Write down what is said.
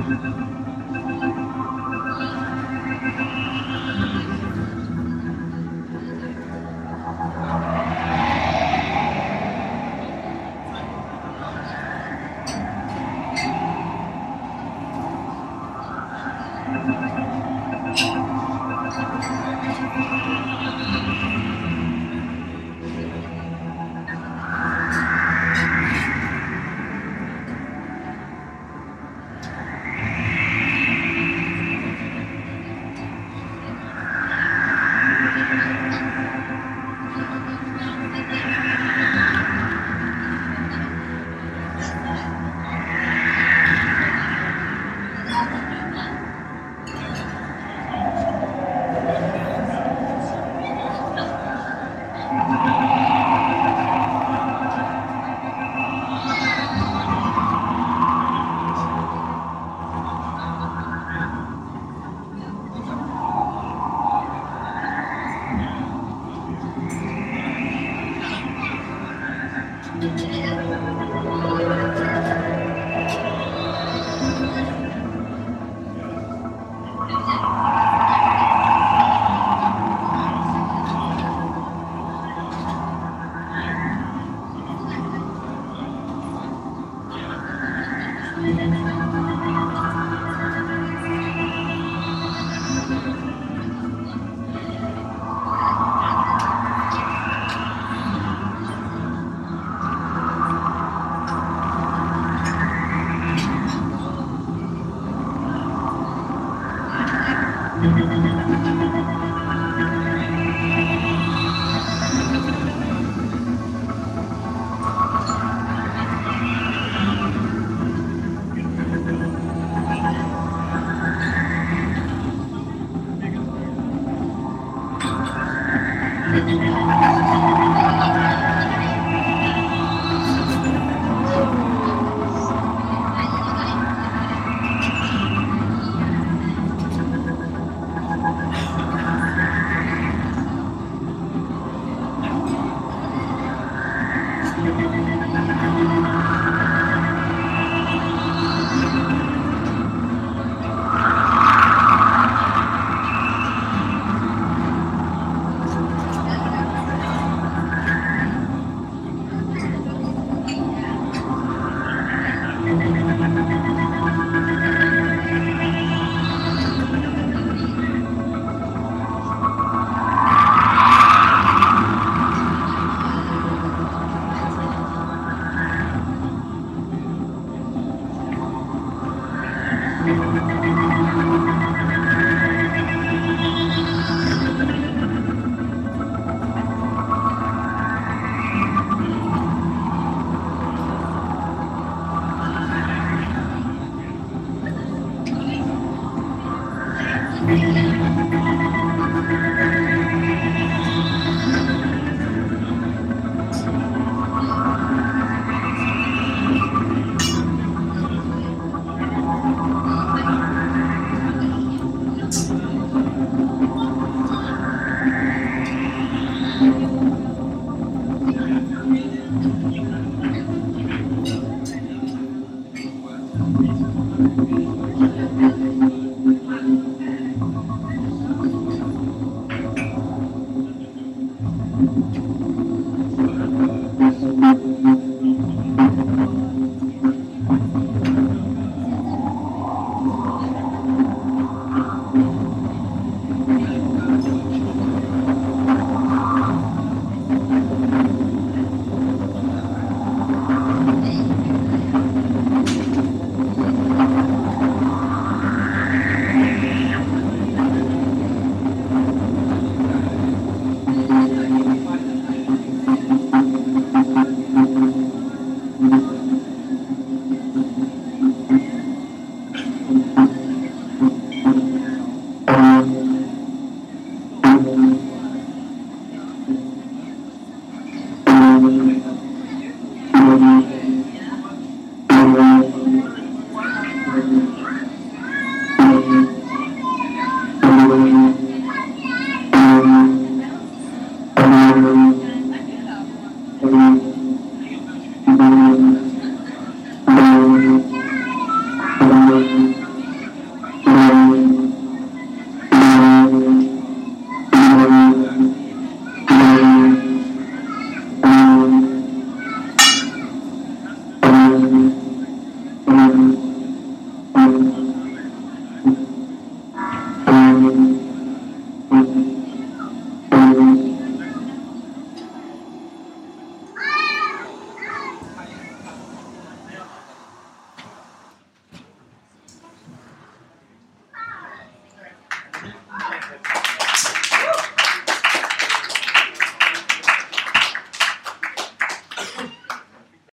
ハハハハ!